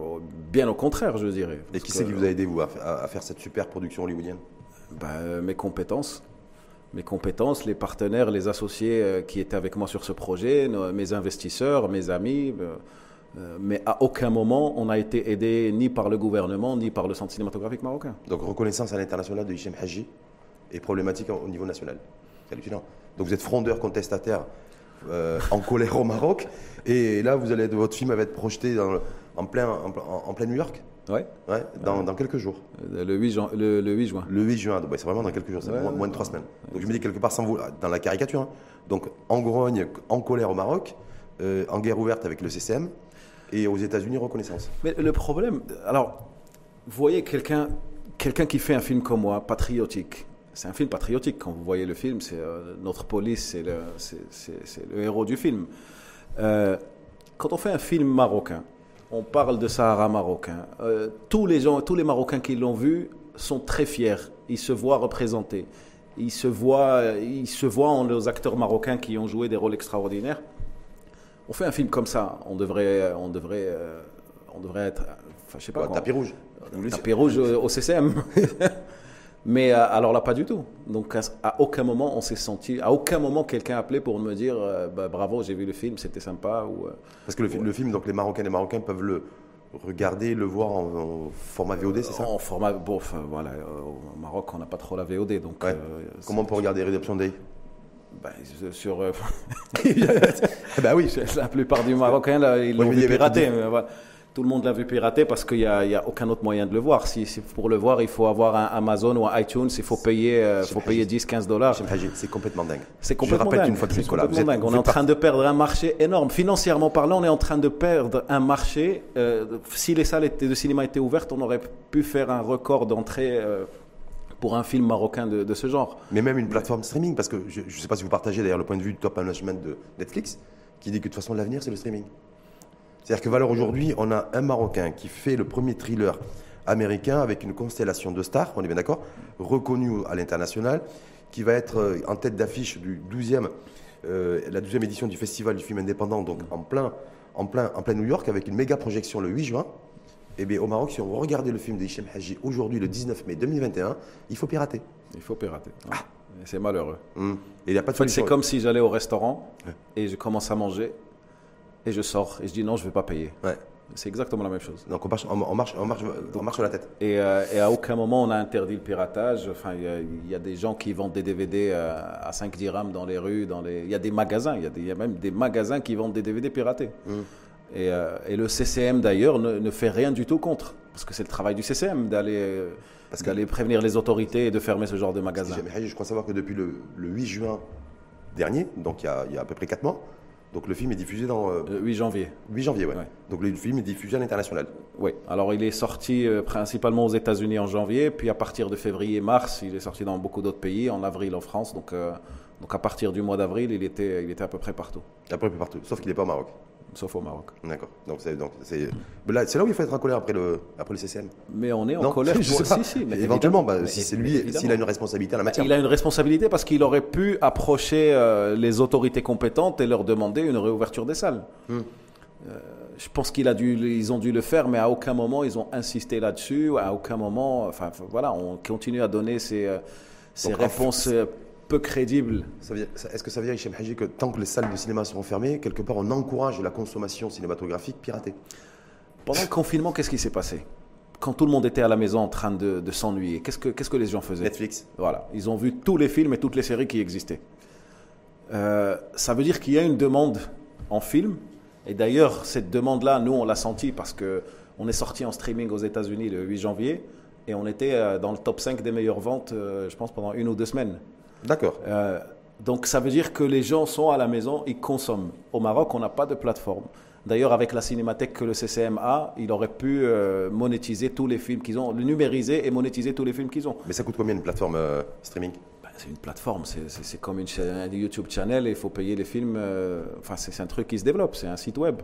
bien au contraire, je dirais. Et qui c'est qui vous a aidé, vous, à, faire cette super production hollywoodienne? Bah, euh, Mes compétences. Mes compétences, les partenaires, les associés euh, qui étaient avec moi sur ce projet, mes investisseurs, mes amis. Euh, mais à aucun moment on a été aidé ni par le gouvernement ni par le centre cinématographique marocain. Donc reconnaissance à l'international de Hichem Haji est problématique au niveau national. C'est hallucinant. Donc vous êtes frondeur contestataire euh, en colère au Maroc. Et là, vous allez, votre film va être projeté dans en, plein, en, plein New York? Ouais. ouais, dans, dans quelques jours. Euh, Le 8, jan- le, le 8 juin. Le 8 juin, c'est vraiment dans quelques jours, c'est Ouais, moins, ouais, de trois semaines. Donc je me dis quelque part, sans vous, dans la caricature, hein. donc en grogne, en colère au Maroc, euh, en guerre ouverte avec le CCM, et aux États-Unis, reconnaissance. Mais le problème, alors, vous voyez quelqu'un quelqu'un qui fait un film comme moi, patriotique. C'est un film patriotique. Quand vous voyez le film, c'est euh, notre police, c'est le, le héros du film. Euh, quand on fait un film marocain, on parle de Sahara marocain. euh, tous les gens, tous les Marocains qui l'ont vu sont très fiers. Ils se voient représentés. Ils se voient, ils se voient en nos acteurs marocains qui ont joué des rôles extraordinaires. On fait un film comme ça, on devrait, on devrait, euh, on devrait être, enfin, je sais pas, Quoi, quand- tapis rouge. tapis rouge au CCM. <laughs> Mais euh, alors là, pas du tout. Donc à, à aucun moment on s'est senti, à aucun moment quelqu'un a appelé pour me dire, euh, bah, bravo, j'ai vu le film, c'était sympa. Ou, euh, Parce que le, fi- le film, donc les Marocains et les Marocains peuvent le regarder, le voir en, en format VOD, c'est ça? En format, bon, voilà, euh, au Maroc, on n'a pas trop la VOD, donc. Ouais. euh, Comment on peut regarder Redemption Day? Bah, sur, euh, <laughs> Bah oui. La plupart des Marocains, là, ils Oui, l'ont mais vu pirater. mais voilà. Tout le monde l'a vu pirater parce qu'il n'y a, aucun autre moyen de le voir. Si, si pour le voir, il faut avoir un Amazon ou un iTunes, il faut payer, euh, faut payer 10-15 dollars. C'est complètement dingue. C'est complètement Je rappelle dingue. qu'une fois de plus, complètement vous êtes- dingue. On vous est en train de perdre un marché énorme. Financièrement parlant, on est en train de perdre un marché. Euh, si les salles étaient- de cinéma étaient ouvertes, on aurait pu faire un record d'entrée pour un film marocain de, ce genre. Mais même une plateforme streaming, parce que je ne sais pas si vous partagez d'ailleurs le point de vue du top management de Netflix, qui dit que de toute façon l'avenir c'est le streaming. C'est-à-dire que valeur aujourd'hui, on a un Marocain qui fait le premier thriller américain avec une constellation de stars, on est bien d'accord, reconnu à l'international, qui va être euh, en tête d'affiche du 12e, euh, la 12e édition du Festival du film indépendant, donc en plein, en plein, en plein New York, avec une méga projection le 8 juin. Et bien au Maroc, si on veut regarder le film d'Hichem Haji aujourd'hui, le 19 mai 2021, il faut pirater. Il faut pirater. Et C'est malheureux. Hum. Et il n'y a pas de En fait, c'est comme si j'allais au restaurant Ouais. et je commence à manger et je sors et je dis non, je ne vais pas payer. Ouais. C'est exactement la même chose. Donc on marche, on, on marche, on marche, on marche sur la tête. Et, euh, et à aucun moment on a interdit le piratage. Enfin, il y a- y, des gens qui vendent des DVD euh, à 5 dirhams dans les rues, dans les. Il y a des magasins. Il y, a des- il y a même des magasins qui vendent des DVD piratés. Et, euh, et le CCM d'ailleurs ne, ne fait rien du tout contre, parce que c'est le travail du CCM d'aller euh, d'aller prévenir les autorités et de fermer ce genre de magasins. Haji, Je crois savoir que depuis le, le 8 juin dernier, donc il y, a, il y a à peu près 4 mois, donc le film est diffusé dans euh, Le 8 janvier. 8 janvier, ouais. Ouais. Donc le film est diffusé à l'international. Oui, alors il est sorti euh, principalement aux États-Unis en janvier, puis à partir de février-mars, il est sorti dans beaucoup d'autres pays, en avril en France. Donc, euh, donc à partir du mois d'avril, il était, il était à peu près partout, un peu partout, sauf qu'il n'est pas au Maroc. Sauf au Maroc. D'accord. Donc c'est donc c'est là, là où il faut être en colère après le après le CCM. Mais on est en non, colère. je pour- sais pas. Si, si, mais éventuellement, bah, Mais si c'est lui, s'il a une responsabilité en la matière. Il a une responsabilité parce qu'il aurait pu approcher euh, les autorités compétentes et leur demander une réouverture des salles. Hmm. Euh, je pense qu'ils ils ont dû le faire, mais à aucun moment ils ont insisté là-dessus. À aucun moment, enfin voilà, on continue à donner ces, euh, ces Donc, en réponses peu ça- Est-ce que ça veut dire, Hichem Haji, que tant que les salles de cinéma seront fermées, quelque part on encourage la consommation cinématographique piratée Pendant le confinement, qu'est-ce qui s'est passé? Quand tout le monde était à la maison en train de, de s'ennuyer, qu'est-ce que, qu'est-ce que les gens faisaient? Netflix. Voilà, ils ont vu tous les films et toutes les séries qui existaient. Euh, ça veut dire qu'il y a une demande en film. Et d'ailleurs, cette demande-là, nous, on l'a senti parce que on est sorti en streaming aux États-Unis le 8 janvier et on était euh, dans le top 5 des meilleures ventes, euh, je pense, pendant une ou deux semaines. D'accord. Euh, donc ça veut dire que les gens sont à la maison, ils consomment. Au Maroc, on n'a pas de plateforme. D'ailleurs, avec la cinémathèque que le CCM a, il aurait pu euh, monétiser tous les films qu'ils ont, le numériser et monétiser tous les films qu'ils ont. Mais ça coûte combien une plateforme euh, streaming? Ben, c'est une plateforme, c'est- comme une chaîne- un YouTube channel et il faut payer les films. euh, enfin, c'est un truc qui se développe, c'est un site web.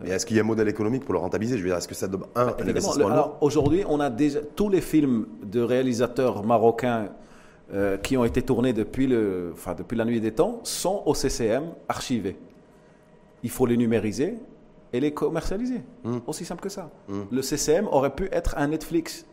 Mais est-ce qu'il y a un modèle économique pour le rentabiliser? Je veux dire, est-ce que ça donne un, un investissement alors, Aujourd'hui, on a déjà tous les films de réalisateurs marocains euh, qui ont été tournés depuis, le, enfin, depuis la nuit des temps sont au CCM archivés. Il faut les numériser et les commercialiser. Hmm. Aussi simple que ça. Hmm. Le CCM aurait pu être un Netflix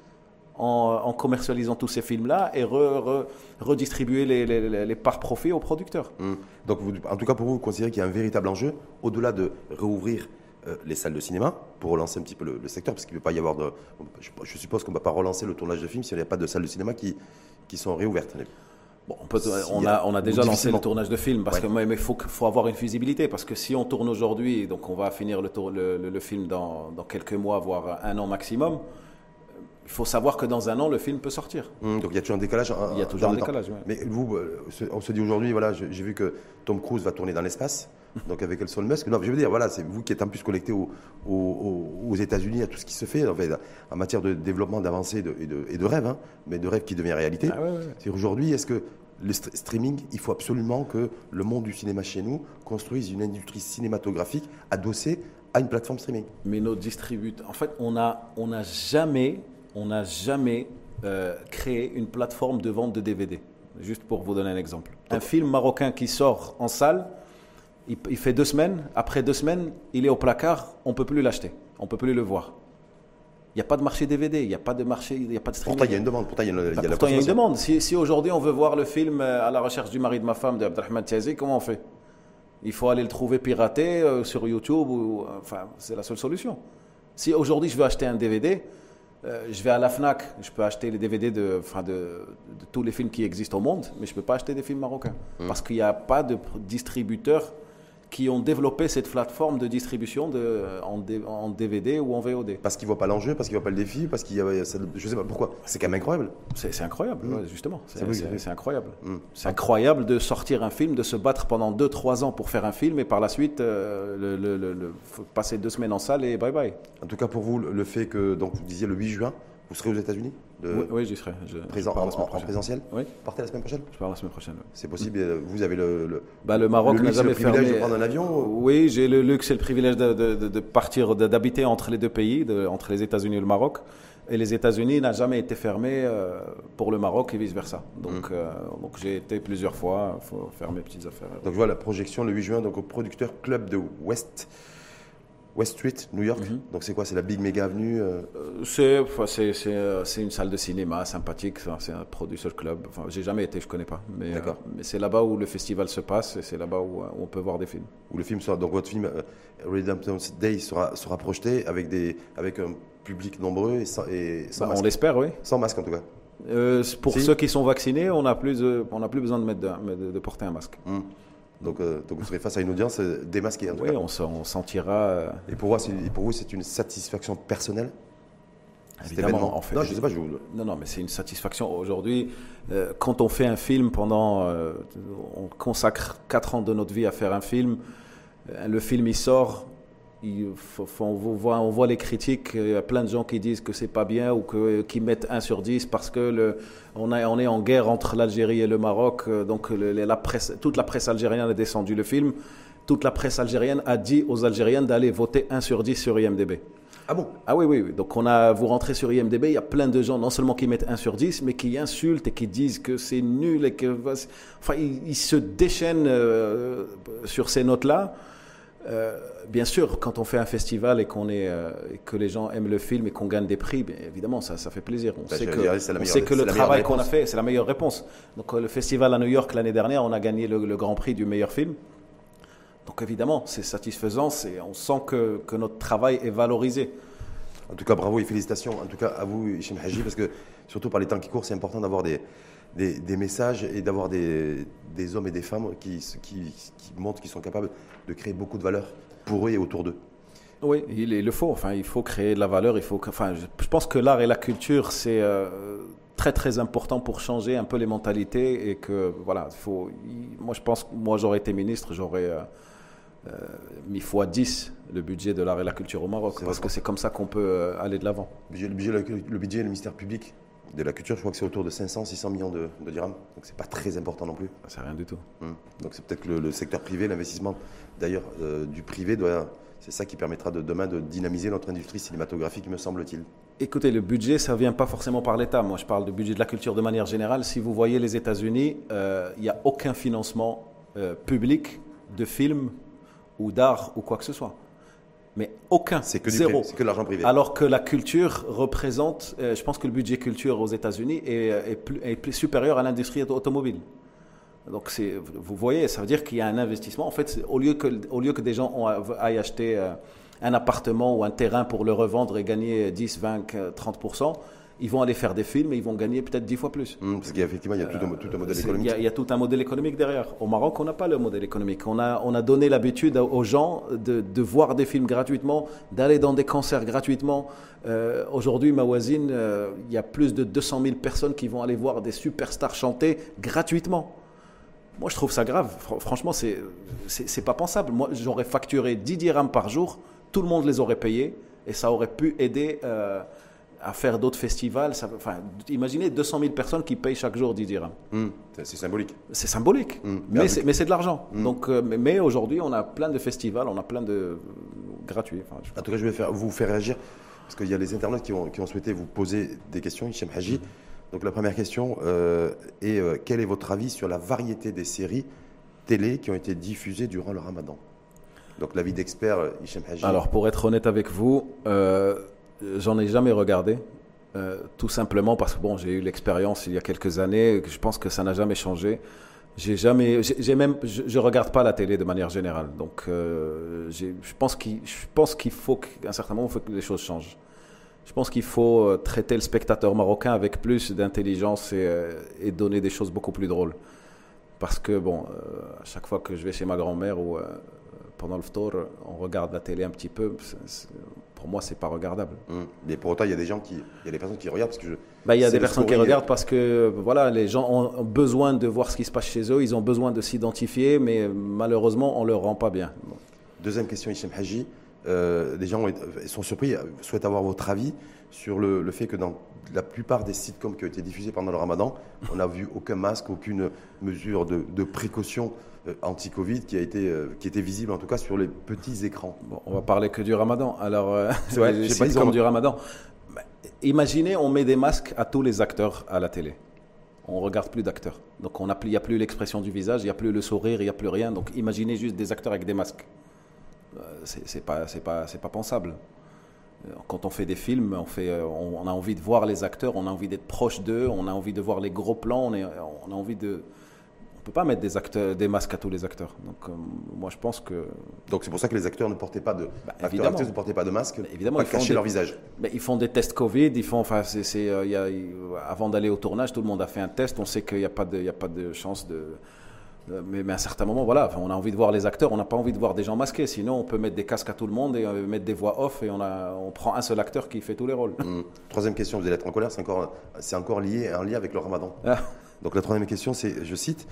en, en commercialisant tous ces films-là et re- re- redistribuer les, les, les- les parts profits aux producteurs. Hum. Donc, vous- en tout cas, pour vous, vous considérez qu'il y a un véritable enjeu, au-delà de réouvrir euh, les salles de cinéma, pour relancer un petit peu le, le secteur, parce qu'il ne peut pas y avoir de. Je, je suppose qu'on ne va pas relancer le tournage de films s'il n'y a pas de salles de cinéma qui, qui sont réouvertes. Bon, on, peut- Si, on, a, on a déjà lancé le tournage de films parce Ouais. que mais il faut, faut avoir une visibilité parce que si on tourne aujourd'hui, donc on va finir le, tour- le, le- le film dans, dans quelques mois, voire un an maximum. Il faut savoir que dans un an, le film peut sortir. Hum, donc, il y a toujours un décalage. Il y a toujours un décalage. ouais. Mais vous, euh, on se dit aujourd'hui, voilà, j'ai vu que Tom Cruise va tourner dans l'espace, donc avec Elon Musk. Non, je veux dire, voilà, c'est vous qui êtes en plus connecté au- au- au- aux États-Unis à tout ce qui se fait en, fait, en matière de développement, d'avancée et de, et de, et de rêve, hein, mais de rêve qui devient réalité. Ah ouais, ouais. C'est aujourd'hui, est-ce que le st- streaming, il faut absolument que le monde du cinéma chez nous construise une industrie cinématographique adossée à une plateforme streaming? Mais nos distributeurs, en fait, on n'a on a jamais, on n'a jamais euh, créé une plateforme de vente de DVD. Juste pour vous donner un exemple. Un film marocain qui sort en salle, il, il fait deux semaines. Après deux semaines, il est au placard. On peut plus l'acheter. On peut plus le voir. Il n'y a pas de marché DVD. Il n'y a pas de marché. Il n'y a pas de streaming. Pourtant, il y a une demande, pourtant, il y a, une- il y a Bah, la pourtant, il y a une consommation. demande. Si, si aujourd'hui on veut voir le film euh, À la recherche du mari de ma femme de Abdelrahman Tiazi, comment on fait? Il faut aller le trouver piraté euh, sur YouTube. Ou, enfin, c'est la seule solution. Si aujourd'hui je veux acheter un DVD, euh, je vais à la Fnac, je peux acheter les DVD de, enfin, de, de tous les films qui existent au monde, mais je ne peux pas acheter des films marocains. Parce qu'il n'y a pas de distributeurs qui ont développé cette plateforme de distribution de, en, DVD ou en VOD. Parce qu'ils ne voient pas l'enjeu, parce qu'ils ne voient pas le défi, parce qu'il y a. ça- Je sais pas pourquoi. C'est quand même incroyable. C'est incroyable, Mm. ouais, justement. C'est incroyable. Mm. C'est incroyable de sortir un film, de se battre pendant 2-3 ans pour faire un film et par la suite, euh, le, le- le- le- faut passer deux semaines en salle et bye bye. En tout cas, pour vous, le le fait que, donc, vous disiez le 8 juin, vous serez aux États-Unis? De- oui, oui, j'y serai. Je, présent, je en, en- en présentiel Oui, Vous partez la semaine prochaine je pars la semaine prochaine. oui. C'est possible, euh, vous avez le, le, Bah, le Maroc n'a jamais le privilège fermé. de prendre un avion Oui, j'ai le luxe et le privilège de, de- partir, d'habiter entre les deux pays, de- entre les États-Unis et le Maroc. Et les États-Unis n'a jamais été fermé euh, pour le Maroc et vice versa. Donc, Mm. euh, donc j'ai été plusieurs fois. Il faut faire mes petites affaires. Donc je vois la projection le 8 juin donc au producteur club de West West Street, New York. Mhm. Donc c'est quoi? C'est la Big Mega Avenue euh, Euh, C'est, euh, c'est une salle de cinéma sympathique, c'est un producer club. Enfin, j'ai jamais été, je connais pas. Mais, euh, c'est là-bas où le festival se passe et c'est là-bas où, où on peut voir des films. où le film sera donc votre film euh, Redemption Day sera sera projeté avec des avec un public nombreux et sans, et sans Bah, on masque. l'espère, oui. Sans masque en tout cas. Euh, pour Si. ceux qui sont vaccinés, on n'a plus, on besoin de, mettre de, de- de porter un masque. Hmm. Donc euh, donc vous serez face à une audience euh, démasquée en Oui, on, on sentira. euh, Et pour vous c'est une satisfaction personnelle Évidemment, en fait. non je sais pas je vous Non, non, mais c'est une satisfaction. Aujourd'hui, euh, quand on fait un film pendant. euh, on consacre 4 ans de notre vie à faire un film, le film il sort, il faut- faut- on, voit, on voit les critiques, il y a plein de gens qui disent que c'est pas bien ou que, qui mettent 1 sur 10 parce que le, on, a- on est en guerre entre l'Algérie et le Maroc, euh, donc le- la presse, toute la presse algérienne a descendu le film. Toute la presse algérienne a dit aux Algériens d'aller voter 1 sur 10 sur IMDB. Ah bon? Ah oui, oui, oui. Donc on a, vous rentrez sur IMDB, il y a plein de gens, non seulement qui mettent 1 sur 10, mais qui insultent et qui disent que c'est nul et que. Enfin, ils, ils se déchaînent euh, sur ces notes-là. Euh, bien sûr, quand on fait un festival et, qu'on est, euh, que les gens aiment le film et qu'on gagne des prix, bien évidemment, ça, ça fait plaisir. On Bah, sait que, on sait le travail qu'on a fait, c'est la meilleure réponse. Donc euh, le festival à New York l'année dernière, on a gagné le, le grand prix du meilleur film. Donc évidemment, c'est satisfaisant, c'est- on sent que, que notre travail est valorisé. En tout cas, bravo et félicitations. En tout cas, à vous, Hichem Haji, parce que surtout par les temps qui courent, c'est important d'avoir des, des, des messages et d'avoir des, des hommes et des femmes qui, qui, qui montrent qu'ils sont capables de créer beaucoup de valeur pour eux et autour d'eux. Oui, il, il le faut. Enfin, il faut créer de la valeur. Il faut. que- Enfin, je, pense que l'art et la culture, c'est euh, très très important pour changer un peu les mentalités et que voilà, il faut. il- moi, je pense, que moi, j'aurais été ministre, j'aurais euh, euh, mis fois 10 le budget de l'art et la culture au Maroc parce vrai. que c'est comme ça qu'on peut aller de l'avant. Le budget, le budget, le budget du ministère public de la culture, je crois que c'est autour de 500-600 millions de, de dirhams. Donc, c'est pas très important non plus. C'est rien du tout. Hum. Donc, c'est peut-être que le, le secteur privé, l'investissement d'ailleurs euh, du privé doit, c'est ça qui permettra de, demain de dynamiser notre industrie cinématographique, me semble-t-il. Écoutez, le budget, ça ne vient pas forcément par l'État. Moi, je parle du budget de la culture de manière générale. Si vous voyez les États-Unis, euh, il n'y a aucun financement euh, public de films ou d'art ou quoi que ce soit. Mais aucun. C'est que zéro. C'est que l'argent privé. Alors que la culture représente, euh, je pense que le budget culture aux États-Unis est, plus, est plus supérieur à l'industrie automobile. Donc vous voyez, ça veut dire qu'il y a un investissement. En fait, au lieu que, au lieu que des gens aillent acheter euh, un appartement ou un terrain pour le revendre et gagner 10, 20, 30%, ils vont aller faire des films et ils vont gagner peut-être 10 fois plus. Mmh, parce qu'effectivement, il y a tout un, tout un modèle économique. Il y, a, tout un modèle économique derrière. Au Maroc, on n'a pas le modèle économique. On a, on a donné l'habitude aux gens de, de, voir des films gratuitement, d'aller dans des concerts gratuitement. Euh, Aujourd'hui, ma voisine, euh, il y a plus de 200 000 personnes qui vont aller voir des superstars chanter gratuitement. Moi, je trouve ça grave. Franchement, c'est c'est pas pensable. Moi, j'aurais facturé 10 dirhams par jour, tout le monde les aurait payés et ça aurait pu aider euh, à faire d'autres festivals. Ça, enfin, imaginez 200 000 personnes qui payent chaque jour 10 dirhams. Hmm. c'est symbolique. C'est symbolique, hmm. mais c'est de l'argent. Hmm. Donc, euh, mais, aujourd'hui, on a plein de festivals, on a plein de gratuits. En tout cas, je vais faire, vous faire réagir parce qu'il y a les internautes qui ont, qui ont, souhaité vous poser des questions. Hichem Haji. Donc la première question euh, est euh, quel est votre avis sur la variété des séries télé qui ont été diffusées durant le Ramadan? Donc l'avis d'expert euh, Hichem Haji. Alors pour être honnête avec vous, j'en ai jamais regardé. tout simplement parce que bon, j'ai eu l'expérience il y a quelques années. Je pense que ça n'a jamais changé. J'ai jamais, j'ai même, je, ne regarde pas la télé de manière générale. Donc, je pense qu'il, je pense qu'il faut qu'à un certain moment, il faut que les choses changent. Je pense qu'il faut euh, traiter le spectateur marocain avec plus d'intelligence et, euh, donner des choses beaucoup plus drôles. Parce que, bon, euh, à chaque fois que je vais chez ma grand-mère ou pendant le tour, on regarde la télé un petit peu. Pour moi, c'est pas regardable. Hum. Mais pour autant, il y a des gens qui, il y a des personnes qui regardent parce que je, bah, il y a des personnes qui regardent parce que voilà, les gens ont besoin de voir ce qui se passe chez eux, ils ont besoin de s'identifier, mais malheureusement, on leur rend pas bien. Deuxième question, Hichem Haji. Euh, les gens sont surpris, souhaitent avoir votre avis sur le, fait que dans la plupart des sitcoms qui ont été diffusés pendant le ramadan, on n'a vu aucun masque, aucune mesure de, précaution euh, anti-Covid qui, a été, euh, qui était visible en tout cas sur les petits écrans. Bon, on va parler que du ramadan. Alors, <laughs> <laughs> les sitcoms du ramadan. Bah, imaginez, on met des masques à tous les acteurs à la télé. On regarde plus d'acteurs. Donc, il n'y a plus l'expression du visage, il n'y a plus le sourire, il n'y a plus rien. Donc, imaginez juste des acteurs avec des masques. Euh, c'est pas, pas, pas pensable. Euh, quand on fait des films, on, fait, euh, on, a envie de voir les acteurs, on a envie d'être proche d'eux, on a envie de voir les gros plans, on, on a envie de. On peut pas mettre des, acteurs, des masques à tous les acteurs. Donc, moi, je pense que. Donc, c'est pour ça que les acteurs ne portaient pas de. Bah, acteurs, ne portaient pas de masque, bah, évidemment, pas cacher leur visage. Mais ils font des tests Covid. Ils font. Enfin, c'est, avant d'aller au tournage, tout le monde a fait un test. On sait qu'il n'y a pas de, il a pas de chance de euh, mais, à un certain moment, voilà, on a envie de voir les acteurs, on n'a pas envie de voir des gens masqués. Sinon, on peut mettre des casques à tout le monde et euh, mettre des voix off et on, a, on prend un seul acteur qui fait tous les rôles. Mmh. Troisième question, vous allez être en colère, c'est encore, c'est encore lié, un lien avec le ramadan. Ah. Donc la troisième question, c'est, je cite,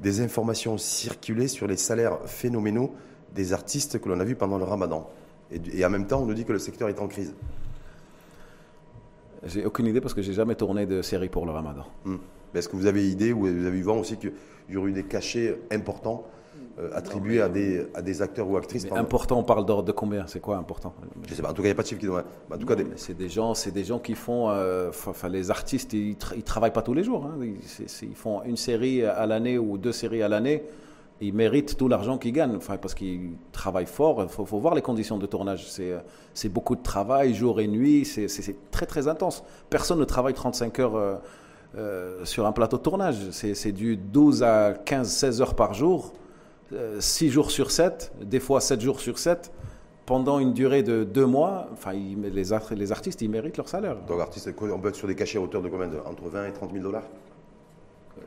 des informations circulées sur les salaires phénoménaux des artistes que l'on a vus pendant le ramadan. Et, en même temps, on nous dit que le secteur est en crise. J'ai aucune idée parce que j'ai jamais tourné de série pour le ramadan. Mmh. Est-ce que vous avez idée ou vous avez vu vent aussi qu'il y aurait eu des cachets importants euh, attribués à des, à des acteurs ou actrices Important, on parle d'ordre de combien? C'est quoi important? Je sais pas. En tout cas, il n'y a pas de chiffre qui doit. En tout cas, c'est des gens, c'est des gens qui font. Euh, enfin, les artistes, ils, ne travaillent pas tous les jours. Hein. Ils, font une série à l'année ou deux séries à l'année. Ils méritent tout l'argent qu'ils gagnent, enfin, parce qu'ils travaillent fort. Il faut, faut, voir les conditions de tournage. C'est beaucoup de travail, jour et nuit. C'est très très intense. Personne ne travaille 35 heures. Euh, euh, sur un plateau de tournage. C'est du 12 à 15, 16 heures par jour, 6 euh, jours sur 7, des fois 7 jours sur 7, pendant une durée de 2 mois. Enfin, les, les, artistes, ils méritent leur salaire. Donc, artistes, on peut être sur des cachets à hauteur de combien Entre 20 et 30 000 dollars? Euh,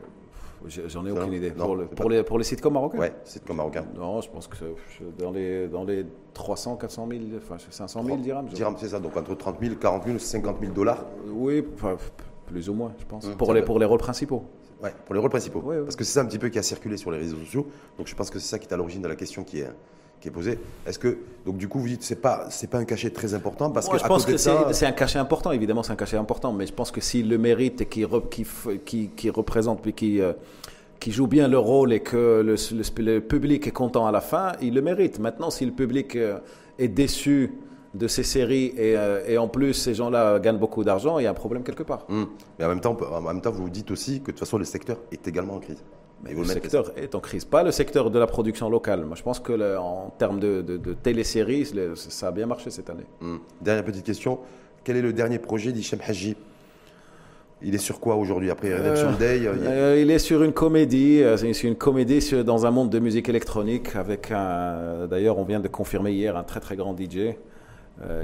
J'en ai aucune idée. pour, pour, les, pour les sitcoms marocains? Ouais, sitcoms marocains. Non, je pense que dans les, dans les 300, 400 000, enfin 500 000 dirhams. Dirhams, c'est ça, donc entre 30 000, 40 000, 50 000 dollars Oui, plus ou moins, je pense. Mmh. pour, les, pour les rôles principaux. Ouais, pour les rôles principaux. Parce que c'est ça un petit peu qui a circulé sur les réseaux sociaux. Donc je pense que c'est ça qui est à l'origine de la question qui est, qui est posée. Est-ce que, donc du coup, vous dites c'est pas, c'est pas un cachet très important parce que. Je pense que c'est un cachet important, évidemment, c'est un cachet important. Mais je pense que s'il le mérite et qu'il qui, qui, qui, représente, puis qui. Euh, qui jouent bien leur rôle et que le, le, public est content à la fin, ils le méritent. Maintenant, si le public est déçu de ces séries et, en plus ces gens-là gagnent beaucoup d'argent, il y a un problème quelque part. Hum. Mais en même, temps, en même temps, vous dites aussi que de toute façon le secteur est également en crise. Mais le secteur est en crise, pas le secteur de la production locale. Moi, je pense que en termes de, de, téléséries, ça a bien marché cette année. Hum. Dernière petite question quel est le dernier projet d'Hichem Haji? Il est sur quoi aujourd'hui après Redemption euh, Day euh, il... est sur une comédie, euh, c'est une comédie dans un monde de musique électronique avec un. D'ailleurs, on vient de confirmer hier un très très grand DJ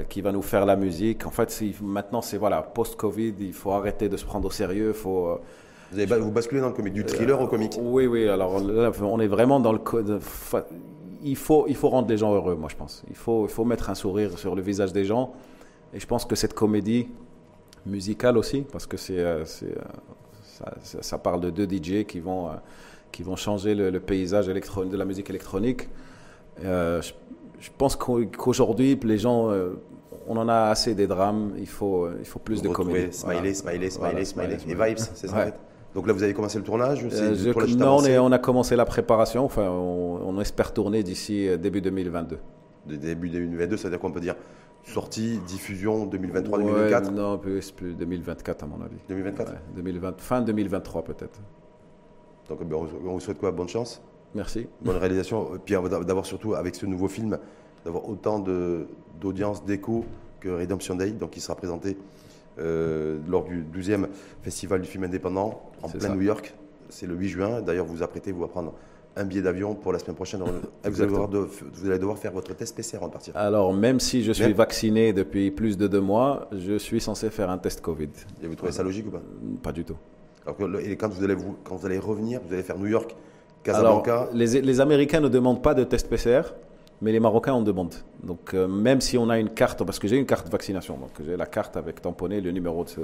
qui va nous faire la musique. En fait, maintenant c'est voilà post-Covid, il faut arrêter de se prendre au sérieux, faut. Vous, avez, vous basculez dans le comique, du thriller au comique Oui, oui. Alors là, on est vraiment dans le code. Il faut, il faut rendre les gens heureux, moi je pense. Il faut, il faut mettre un sourire sur le visage des gens. Et je pense que cette comédie musicale aussi, parce que c'est, euh, euh, ça, parle de deux DJ qui vont, euh, qui vont changer le, paysage de la musique électronique. je, pense qu'aujourd'hui, les gens, on en a assez des drames, il faut, il faut plus de comédie. Smiley, smiley, smiley, smiley, Et vibes, c'est ça Donc là, vous avez commencé le tournage Non, on, on, a commencé la préparation. Enfin, on, espère tourner d'ici début 2022. début 2022, ça veut dire qu'on peut dire sortie, diffusion 2023-2024 Non, plus, plus 2024 à mon avis. 2024 2020, Fin 2023 peut-être. Donc ben, on vous souhaite quoi? Bonne chance Merci. Bonne réalisation. Puis d'avoir surtout avec ce nouveau film, d'avoir autant d'audience, d'écho que Redemption Day, donc qui sera présenté euh, lors du 12e Festival du film indépendant en plein New York. C'est le 8 juin. D'ailleurs, vous apprêtez vous à prendre un billet d'avion pour la semaine prochaine. vous, allez devoir faire votre test PCR en partir. Alors, même si je suis vacciné depuis plus de deux mois, je suis censé faire un test Covid. Et vous trouvez ça logique ou pas? Pas du tout. et quand vous, allez vous, quand vous allez revenir, vous allez faire New York, Casablanca Alors, les, les Américains ne demandent pas de test PCR mais les Marocains en demandent. Donc euh, même si on a une carte, parce que j'ai une carte de vaccination, donc j'ai la carte avec tamponné le numéro de ce,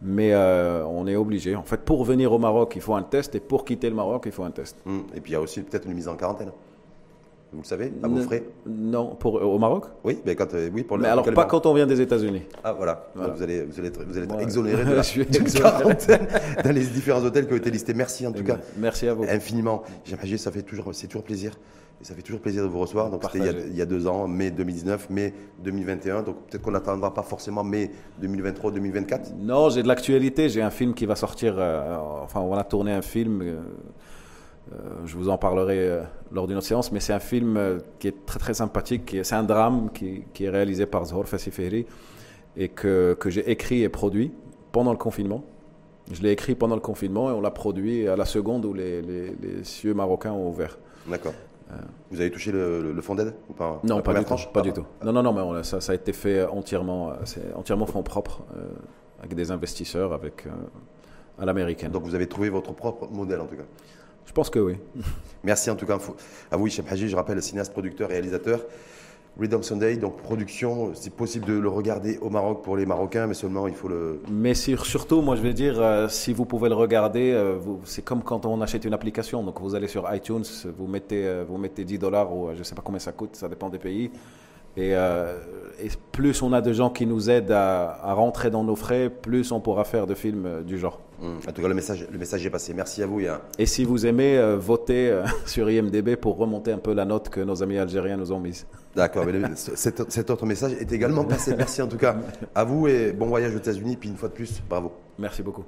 mais euh, on est obligé. En fait, pour venir au Maroc, il faut un test, et pour quitter le Maroc, il faut un test. Hum. Et puis il y a aussi peut-être une mise en quarantaine. Vous le savez, à vos frais Non, pour, au Maroc? Oui, mais quand, euh, oui pour le Mais alors pas quand on vient des États-Unis. Ah voilà, vous, allez, vous, allez être, vous allez être exonéré <laughs> de la quarantaine dans les différents hôtels qui ont été listés. Merci en tout cas. Merci à vous. Infiniment. J'imagine, ça fait toujours, c'est toujours plaisir ça fait toujours plaisir de vous recevoir. Donc c'était il, y a deux ans, mai 2019, mai 2021. Donc peut-être qu'on n'attendra pas forcément mai 2023, 2024. Non, j'ai de l'actualité. J'ai un film qui va sortir. Euh, enfin, on va tourner un film. Euh, euh, je vous en parlerai lors d'une autre séance, mais c'est un film qui est très très sympathique. C'est un drame qui, qui, est réalisé par Zohor Fassiferi et que, que j'ai écrit et produit pendant le confinement. Je l'ai écrit pendant le confinement et on l'a produit à la seconde où les, les, les cieux marocains ont ouvert. D'accord. Vous avez touché le, le fond d'aide Non, pas du, tout, pas du tout. Non, non, non, mais ça, ça, a été fait entièrement, c'est entièrement fonds propres, euh, avec des investisseurs, avec euh, à l'américaine. Donc vous avez trouvé votre propre modèle en tout cas? Je pense que oui. Merci en tout cas à vous, Hichem Haji, je rappelle, cinéaste, producteur, réalisateur. Redemption Day, donc production, c'est possible de le regarder au Maroc pour les Marocains, mais seulement il faut le. Mais surtout, moi je vais dire, euh, si vous pouvez le regarder, euh, c'est comme quand on achète une application. Donc vous allez sur iTunes, vous mettez, euh, vous mettez 10 dollars ou je ne sais pas combien ça coûte, ça dépend des pays. Et, plus on a de gens qui nous aident à, rentrer dans nos frais, plus on pourra faire de films du genre. Hum, en tout cas, le message, le message est passé. Merci à vous. Yann. Et si vous aimez, votez <laughs> sur IMDB pour remonter un peu la note que nos amis algériens nous ont mise. D'accord, mais cet, cet, autre message est également passé. Merci en tout cas à vous et bon voyage aux États-Unis. Puis une fois de plus, bravo. Merci beaucoup.